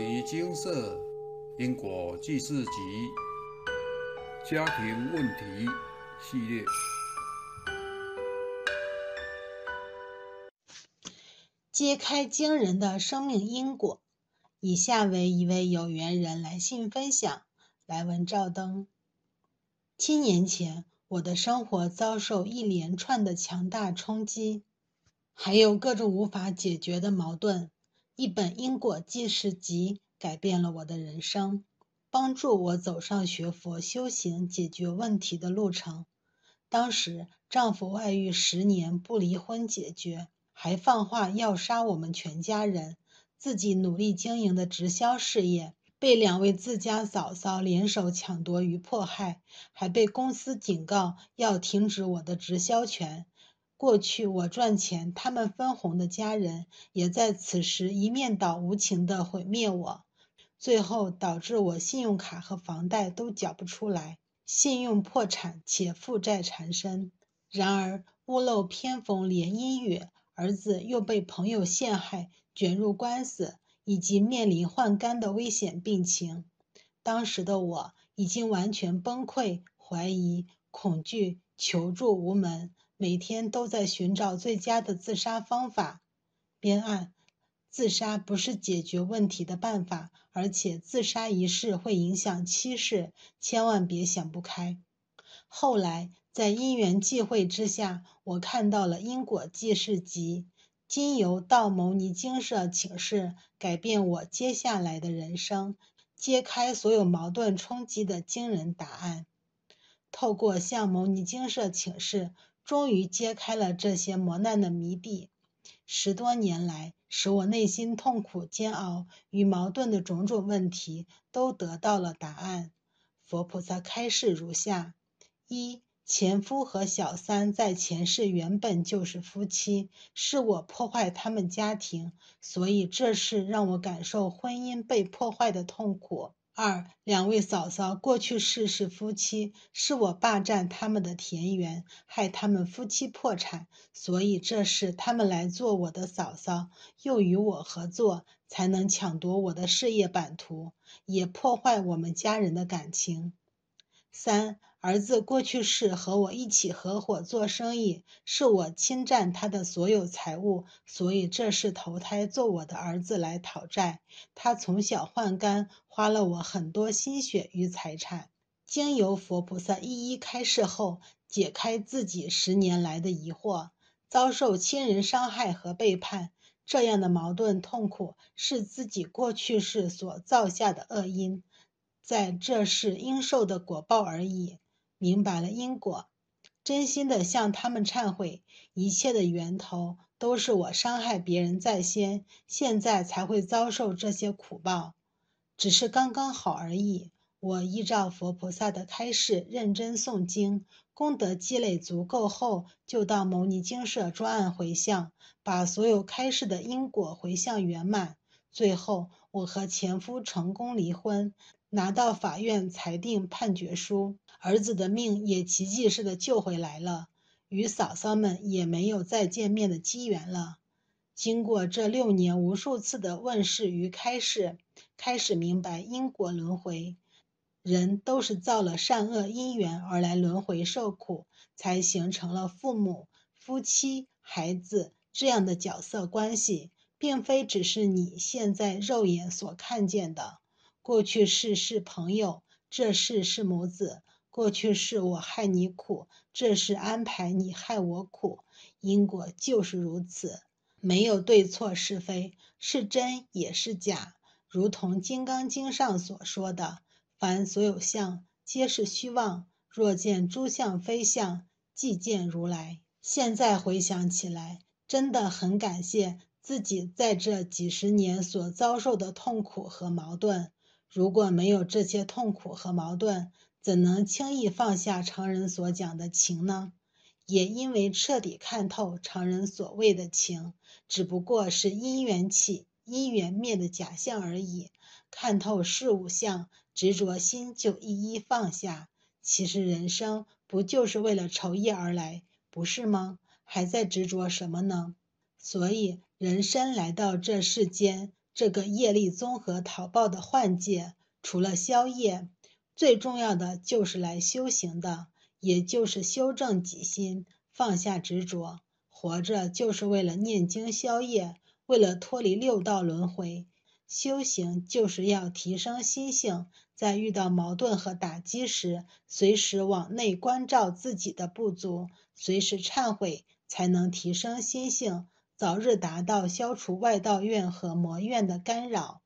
尼金色因果记事集家庭问题系列，揭开惊人的生命因果。以下为一位有缘人来信分享：来文照灯。七年前，我的生活遭受一连串的强大冲击，还有各种无法解决的矛盾。一本因果记事集改变了我的人生，帮助我走上学佛修行解决问题的路程。当时，丈夫外遇十年不离婚解决，还放话要杀我们全家人。自己努力经营的直销事业被两位自家嫂嫂联手抢夺与迫害，还被公司警告要停止我的直销权。过去我赚钱，他们分红的家人也在此时一面倒无情地毁灭我，最后导致我信用卡和房贷都缴不出来，信用破产且负债缠身。然而屋漏偏逢连阴雨，儿子又被朋友陷害，卷入官司，以及面临换肝的危险病情。当时的我已经完全崩溃，怀疑、恐惧、求助无门。每天都在寻找最佳的自杀方法。编案：自杀不是解决问题的办法，而且自杀一事会影响七世，千万别想不开。后来在因缘际会之下，我看到了因果记事集，经由到牟尼精舍请示，改变我接下来的人生，揭开所有矛盾冲击的惊人答案。透过向牟尼精舍请示。终于揭开了这些磨难的谜底。十多年来，使我内心痛苦、煎熬与矛盾的种种问题，都得到了答案。佛菩萨开示如下：一、前夫和小三在前世原本就是夫妻，是我破坏他们家庭，所以这事让我感受婚姻被破坏的痛苦。二两位嫂嫂过去世是夫妻，是我霸占他们的田园，害他们夫妻破产，所以这是他们来做我的嫂嫂，又与我合作，才能抢夺我的事业版图，也破坏我们家人的感情。三儿子过去世和我一起合伙做生意，是我侵占他的所有财物，所以这是投胎做我的儿子来讨债。他从小换肝，花了我很多心血与财产。经由佛菩萨一一开示后，解开自己十年来的疑惑，遭受亲人伤害和背叛，这样的矛盾痛苦是自己过去世所造下的恶因。在这世应受的果报而已。明白了因果，真心的向他们忏悔，一切的源头都是我伤害别人在先，现在才会遭受这些苦报，只是刚刚好而已。我依照佛菩萨的开示，认真诵经，功德积累足够后，就到牟尼精舍专案回向，把所有开示的因果回向圆满。最后，我和前夫成功离婚。拿到法院裁定判决书，儿子的命也奇迹似的救回来了，与嫂嫂们也没有再见面的机缘了。经过这六年无数次的问世与开示，开始明白因果轮回，人都是造了善恶因缘而来轮回受苦，才形成了父母、夫妻、孩子这样的角色关系，并非只是你现在肉眼所看见的。过去世是朋友，这世是母子。过去世我害你苦，这是安排你害我苦。因果就是如此，没有对错是非，是真也是假。如同《金刚经》上所说的：“凡所有相，皆是虚妄。若见诸相非相，即见如来。”现在回想起来，真的很感谢自己在这几十年所遭受的痛苦和矛盾。如果没有这些痛苦和矛盾，怎能轻易放下常人所讲的情呢？也因为彻底看透常人所谓的情，只不过是因缘起、因缘灭的假象而已。看透事物相，执着心就一一放下。其实人生不就是为了酬业而来，不是吗？还在执着什么呢？所以人生来到这世间。这个业力综合讨报的幻界，除了消业，最重要的就是来修行的，也就是修正己心，放下执着。活着就是为了念经消业，为了脱离六道轮回。修行就是要提升心性，在遇到矛盾和打击时，随时往内关照自己的不足，随时忏悔，才能提升心性，早日达到消除外道怨和魔怨的干扰。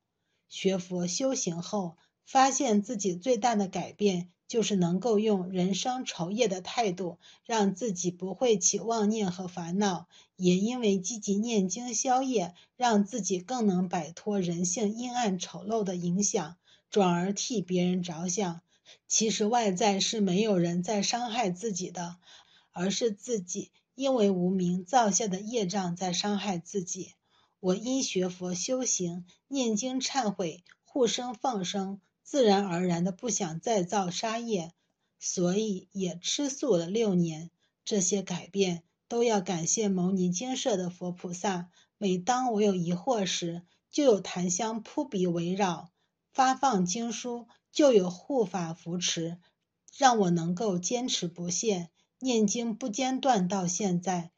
学佛修行后，发现自己最大的改变。就是能够用人生愁业的态度，让自己不会起妄念和烦恼；也因为积极念经消业，让自己更能摆脱人性阴暗丑陋的影响，转而替别人着想。其实外在是没有人在伤害自己的，而是自己因为无名造下的业障在伤害自己。我因学佛修行、念经忏悔、护生放生。自然而然的不想再造杀业，所以也吃素了六年。这些改变都要感谢牟尼精舍的佛菩萨。每当我有疑惑时，就有檀香扑鼻围绕；发放经书，就有护法扶持，让我能够坚持不懈，念经不间断到现在。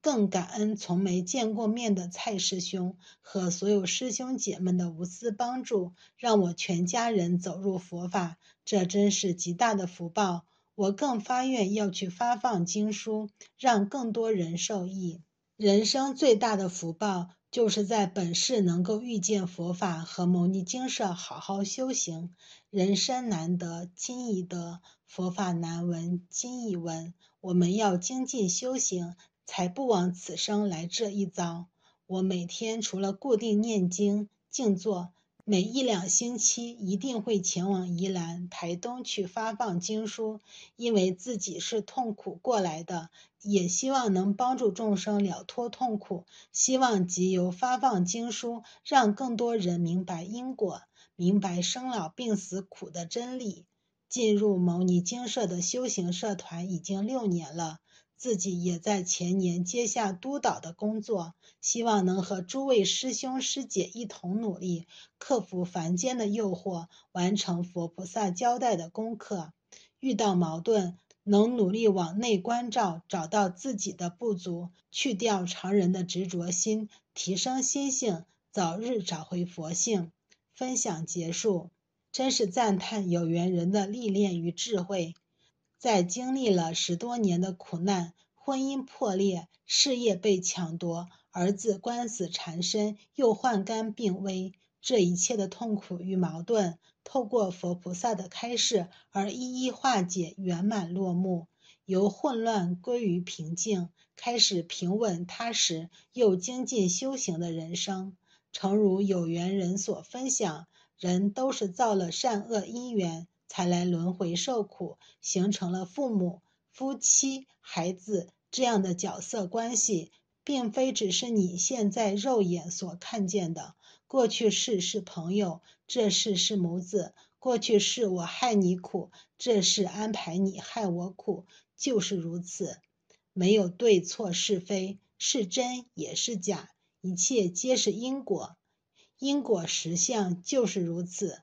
更感恩从没见过面的蔡师兄和所有师兄姐们的无私帮助，让我全家人走入佛法，这真是极大的福报。我更发愿要去发放经书，让更多人受益。人生最大的福报，就是在本世能够遇见佛法和牟尼精舍，好好修行。人生难得今已得，佛法难闻今已闻。我们要精进修行。才不枉此生来这一遭。我每天除了固定念经静坐，每一两星期一定会前往宜兰、台东去发放经书，因为自己是痛苦过来的，也希望能帮助众生了脱痛苦。希望藉由发放经书，让更多人明白因果，明白生老病死苦的真理。进入牟尼精舍的修行社团已经六年了。自己也在前年接下督导的工作，希望能和诸位师兄师姐一同努力，克服凡间的诱惑，完成佛菩萨交代的功课。遇到矛盾，能努力往内关照，找到自己的不足，去掉常人的执着心，提升心性，早日找回佛性。分享结束，真是赞叹有缘人的历练与智慧。在经历了十多年的苦难，婚姻破裂，事业被抢夺，儿子官司缠身，又患肝病危，这一切的痛苦与矛盾，透过佛菩萨的开示而一一化解，圆满落幕，由混乱归于平静，开始平稳踏实又精进修行的人生。诚如有缘人所分享，人都是造了善恶因缘。才来轮回受苦，形成了父母、夫妻、孩子这样的角色关系，并非只是你现在肉眼所看见的。过去世是朋友，这世是母子；过去世我害你苦，这世安排你害我苦，就是如此。没有对错是非，是真也是假，一切皆是因果，因果实相就是如此。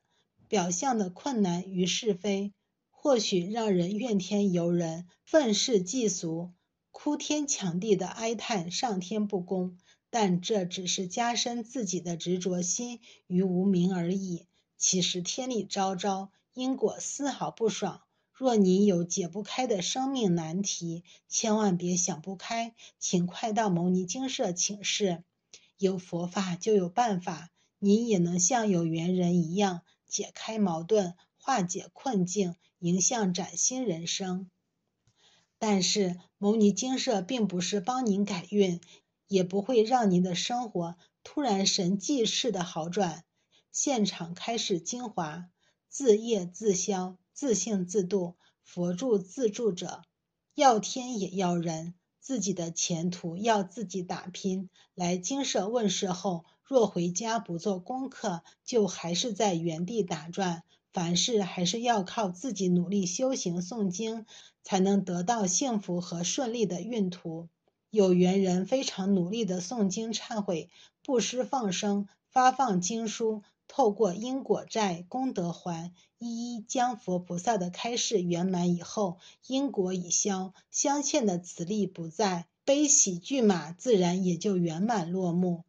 表象的困难与是非，或许让人怨天尤人、愤世嫉俗、哭天抢地的哀叹上天不公，但这只是加深自己的执着心与无名而已。其实天理昭昭，因果丝毫不爽。若你有解不开的生命难题，千万别想不开，请快到牟尼精舍请示。有佛法就有办法，您也能像有缘人一样。解开矛盾，化解困境，迎向崭新人生。但是，牟尼精舍并不是帮您改运，也不会让您的生活突然神迹式的好转。现场开始精华：自业自消，自性自度，佛助自助者，要天也要人，自己的前途要自己打拼。来精舍问世后。若回家不做功课，就还是在原地打转。凡事还是要靠自己努力修行诵经，才能得到幸福和顺利的运途。有缘人非常努力的诵经忏悔、布施放生，发放经书，透过因果债、功德还，一一将佛菩萨的开示圆满以后，因果已消，镶嵌的磁力不在，悲喜骏马自然也就圆满落幕。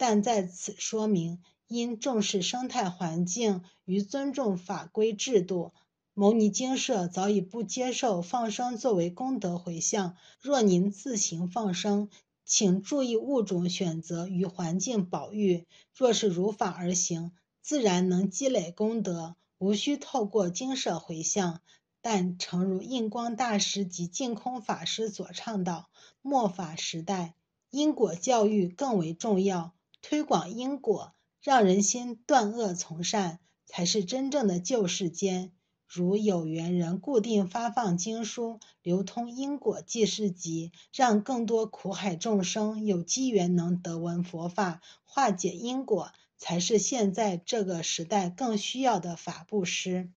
但在此说明，因重视生态环境与尊重法规制度。牟尼精舍早已不接受放生作为功德回向。若您自行放生，请注意物种选择与环境保育。若是如法而行，自然能积累功德，无需透过精舍回向。但诚如印光大师及净空法师所倡导，末法时代因果教育更为重要，推广因果，让人心断恶从善，才是真正的救世间。如有缘人固定发放经书，流通因果记事集，让更多苦海众生有机缘能得闻佛法，化解因果，才是现在这个时代更需要的法布施。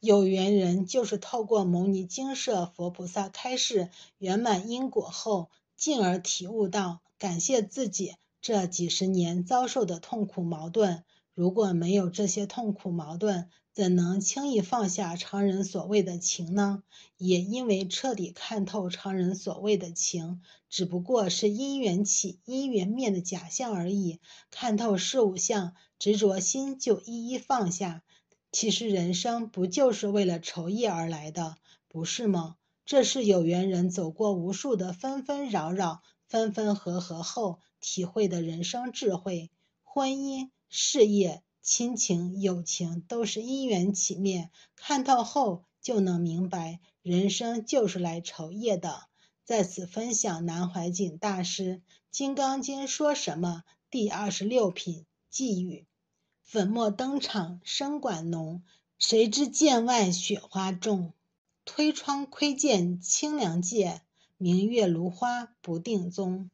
有缘人就是透过牟尼精舍佛菩萨开示圆满因果后，进而体悟到感谢自己这几十年遭受的痛苦矛盾。如果没有这些痛苦矛盾，怎能轻易放下常人所谓的情呢？也因为彻底看透常人所谓的情，只不过是因缘起、因缘灭的假象而已。看透事物相，执着心就一一放下。其实人生不就是为了酬业而来的，不是吗？这是有缘人走过无数的纷纷扰扰、分分合合后体会的人生智慧。婚姻、事业。亲情、友情都是因缘起灭，看透后就能明白，人生就是来酬业的。在此分享南怀瑾大师《金刚经》说什么？第二十六品寄语：粉墨登场深管浓，谁知剑外雪花重？推窗窥见清凉界，明月如花不定踪。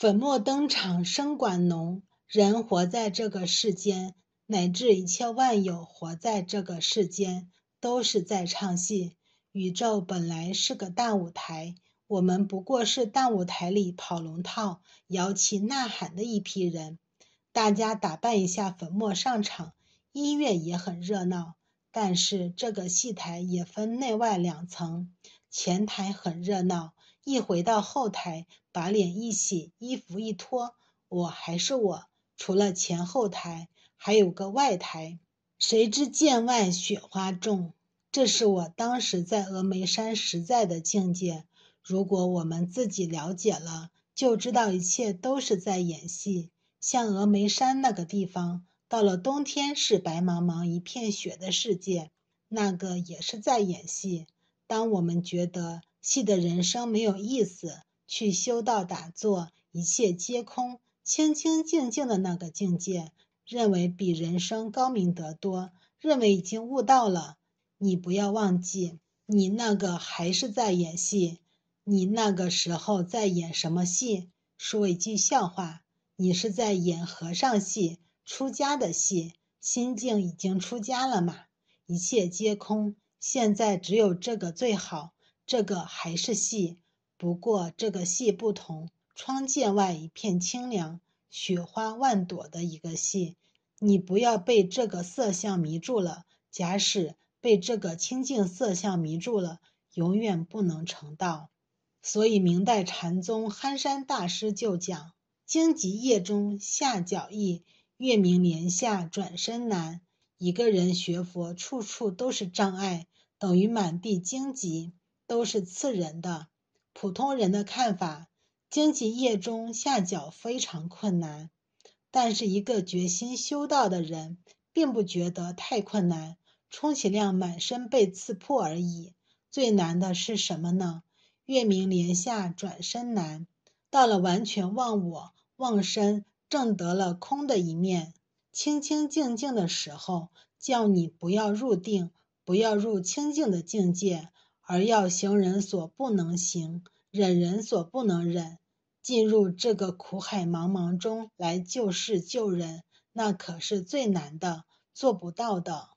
粉墨登场深管浓。人活在这个世间，乃至一切万有活在这个世间，都是在唱戏。宇宙本来是个大舞台，我们不过是大舞台里跑龙套、摇旗呐喊的一批人。大家打扮一下，粉墨上场，音乐也很热闹。但是这个戏台也分内外两层，前台很热闹，一回到后台，把脸一洗，衣服一脱，我还是我。除了前后台，还有个外台。谁知剑外雪花重？这是我当时在峨眉山实在的境界。如果我们自己了解了，就知道一切都是在演戏。像峨眉山那个地方，到了冬天是白茫茫一片雪的世界，那个也是在演戏。当我们觉得戏的人生没有意思，去修道打坐，一切皆空。清清静静的那个境界，认为比人生高明得多，认为已经悟到了。你不要忘记，你那个还是在演戏。你那个时候在演什么戏？说一句笑话，你是在演和尚戏、出家的戏。心境已经出家了嘛？一切皆空，现在只有这个最好。这个还是戏，不过这个戏不同。窗界外一片清凉，雪花万朵的一个戏，你不要被这个色相迷住了。假使被这个清净色相迷住了，永远不能成道。所以明代禅宗憨山大师就讲：荆棘叶中下脚易，月明帘下转身难。一个人学佛，处处都是障碍，等于满地荆棘，都是刺人的。普通人的看法。荆棘叶中下脚非常困难，但是一个决心修道的人，并不觉得太困难，充其量满身被刺破而已。最难的是什么呢？月明帘下转身难。到了完全忘我、忘身，证得了空的一面，清清净净的时候，叫你不要入定，不要入清净的境界，而要行人所不能行，忍人所不能忍。进入这个苦海茫茫中来救世救人，那可是最难的，做不到的。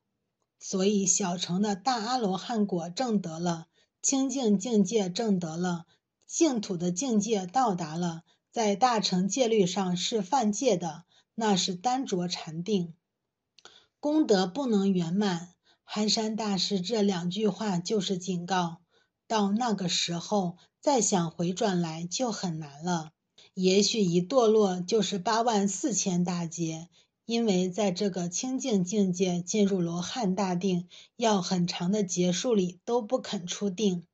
所以小乘的大阿罗汉果证得了，清净境界证得了，净土的境界到达了，在大乘戒律上是犯戒的，那是单着禅定。功德不能圆满，寒山大师这两句话就是警告。到那个时候，再想回转来就很难了。也许一堕落就是八万四千大劫，因为在这个清净境界进入罗汉大定，要很长的劫数里都不肯出定。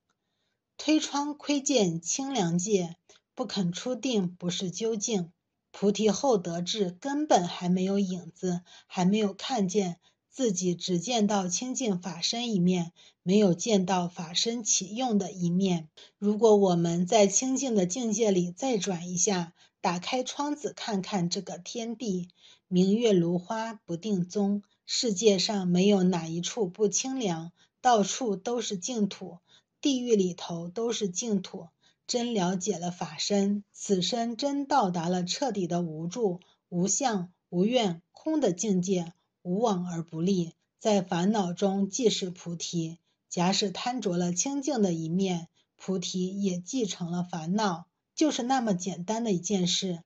推窗窥见清凉界，不肯出定不是究竟。菩提后得智，根本还没有影子，还没有看见自己，只见到清净法身一面，没有见到法身起用的一面。如果我们在清净的境界里再转一下，打开窗子看看这个天地，明月如花不定踪。世界上没有哪一处不清凉，到处都是净土，地狱里头都是净土。真了解了法身，此生真到达了彻底的无助、无相、无愿、空的境界，无往而不利。在烦恼中即是菩提。假使贪着了清净的一面，菩提也继承了烦恼，就是那么简单的一件事。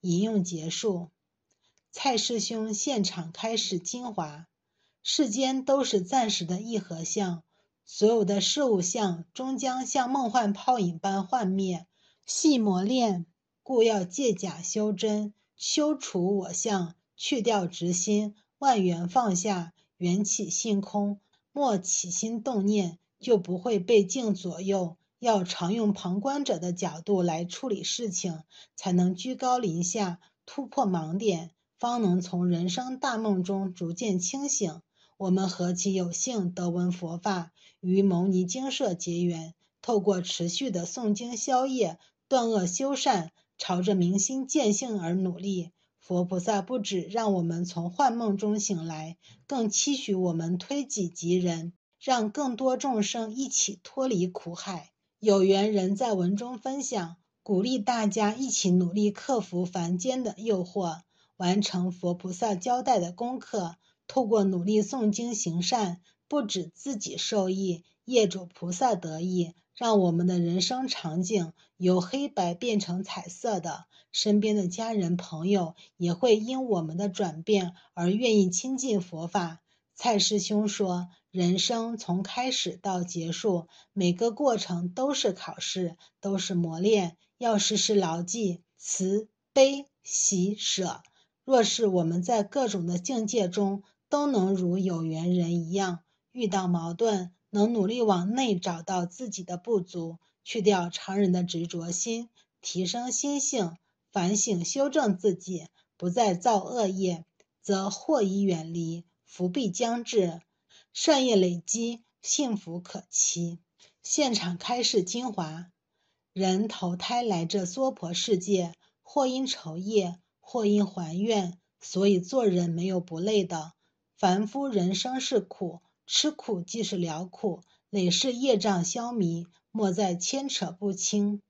引用结束。蔡师兄现场开始精华：世间都是暂时的一合相。所有的事物相终将像梦幻泡影般幻灭，细磨练，故要借假修真，修除我相，去掉执心，万缘放下，缘起性空，莫起心动念，就不会被境左右。要常用旁观者的角度来处理事情，才能居高临下，突破盲点，方能从人生大梦中逐渐清醒。我们何其有幸得闻佛法！与牟尼精舍结缘，透过持续的诵经消业、断恶修善，朝着明心见性而努力。佛菩萨不止让我们从幻梦中醒来，更期许我们推己及人，让更多众生一起脱离苦海。有缘人在文中分享，鼓励大家一起努力克服凡间的诱惑，完成佛菩萨交代的功课，透过努力诵经行善。不止自己受益，业主菩萨得益，让我们的人生场景由黑白变成彩色的。身边的家人朋友也会因我们的转变而愿意亲近佛法。蔡师兄说，人生从开始到结束，每个过程都是考试，都是磨练，要时时牢记慈悲喜舍。若是我们在各种的境界中都能如有缘人一样。遇到矛盾，能努力往内找到自己的不足，去掉常人的执着心，提升心性，反省修正自己，不再造恶业，则祸已远离，福必将至，善业累积，幸福可期。现场开示精华：人投胎来这娑婆世界，或因仇业，或因还愿，所以做人没有不累的。凡夫人生是苦。吃苦即是了苦，累世业障消弭，莫再牵扯不清。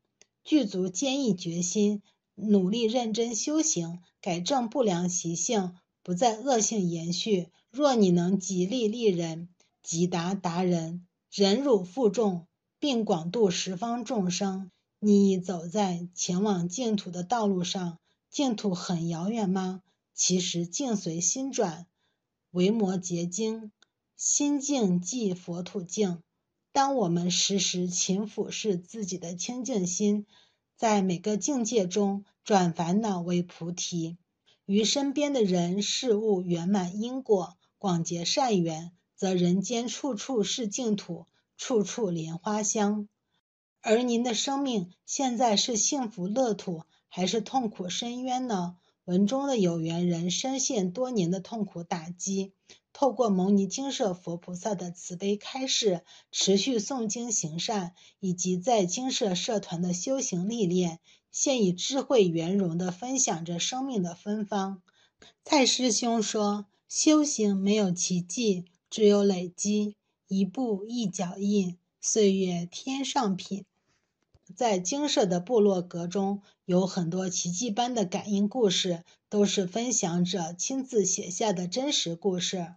具足坚毅决心，努力认真修行，改正不良习性，不再恶性延续。若你能极力利人，即达达人，忍辱负重，并广度十方众生，你已走在前往净土的道路上。净土很遥远吗？其实境随心转，维摩结晶。心境即佛土境。当我们时时勤俯视自己的清净心，在每个境界中转烦恼为菩提，与身边的人事物圆满因果，广结善缘，则人间处处是净土，处处莲花香。而您的生命现在是幸福乐土，还是痛苦深渊呢？文中的有缘人深陷多年的痛苦打击。透过牟尼精舍佛菩萨的慈悲开示，持续诵经行善，以及在精舍社团的修行历练，现以智慧圆融地分享着生命的芬芳。蔡师兄说：“修行没有奇迹，只有累积，一步一脚印，岁月添上品。”在精舍的部落格中有很多奇迹般的感应故事，都是分享者亲自写下的真实故事。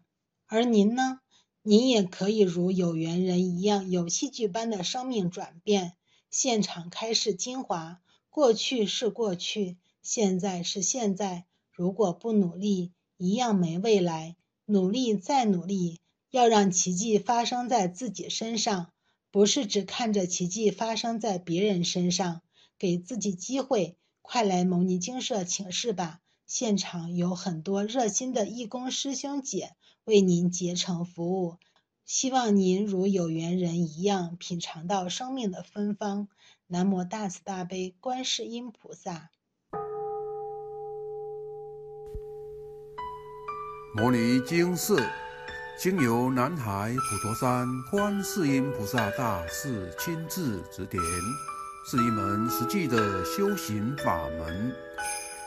而您呢？您也可以如有缘人一样，有戏剧般的生命转变。现场开示精华：过去是过去，现在是现在。如果不努力，一样没未来。努力再努力，要让奇迹发生在自己身上，不是只看着奇迹发生在别人身上。给自己机会，快来牟尼精舍请示吧！现场有很多热心的义工师兄姐为您竭诚服务。希望您如有缘人一样，品尝到生命的芬芳。南无大慈大悲观世音菩萨。摩尼经寺经由南海普陀山观世音菩萨大士亲自指点，是一门实际的修行法门，